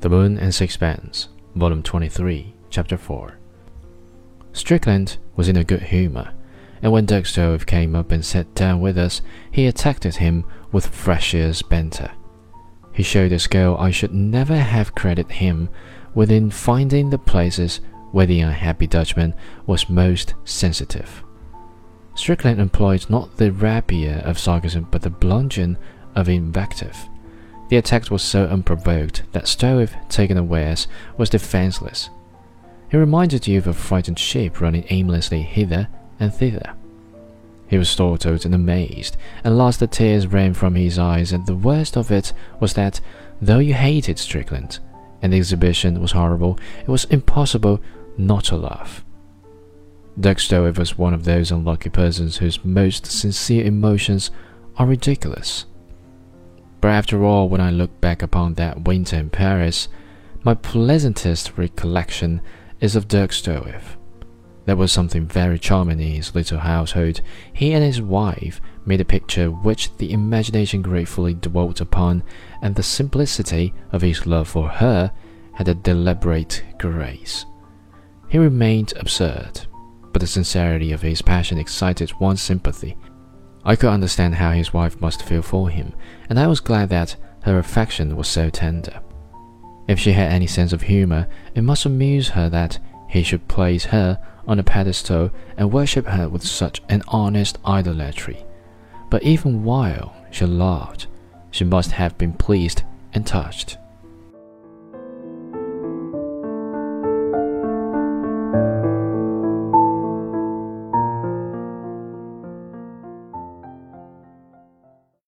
The Moon and Sixpence, Volume 23, Chapter 4. Strickland was in a good humor, and when Dirk came up and sat down with us, he attacked him with freshier's banter. He showed a skill I should never have credited him with in finding the places where the unhappy Dutchman was most sensitive. Strickland employed not the rapier of sarcasm but the bludgeon of invective. The attack was so unprovoked that Stroeve, taken unawares, was defenseless. He reminded you of a frightened sheep running aimlessly hither and thither. He was startled and amazed, and last the tears ran from his eyes, and the worst of it was that, though you hated Strickland, and the exhibition was horrible, it was impossible not to laugh. Dirk Stroeve was one of those unlucky persons whose most sincere emotions are ridiculous. But after all, when I look back upon that winter in Paris, my pleasantest recollection is of Dirk Stroeve. There was something very charming in his little household. He and his wife made a picture which the imagination gratefully dwelt upon, and the simplicity of his love for her had a deliberate grace. He remained absurd, but the sincerity of his passion excited one's sympathy. I could understand how his wife must feel for him, and I was glad that her affection was so tender. If she had any sense of humor, it must amuse her that he should place her on a pedestal and worship her with such an honest idolatry. But even while she laughed, she must have been pleased and touched.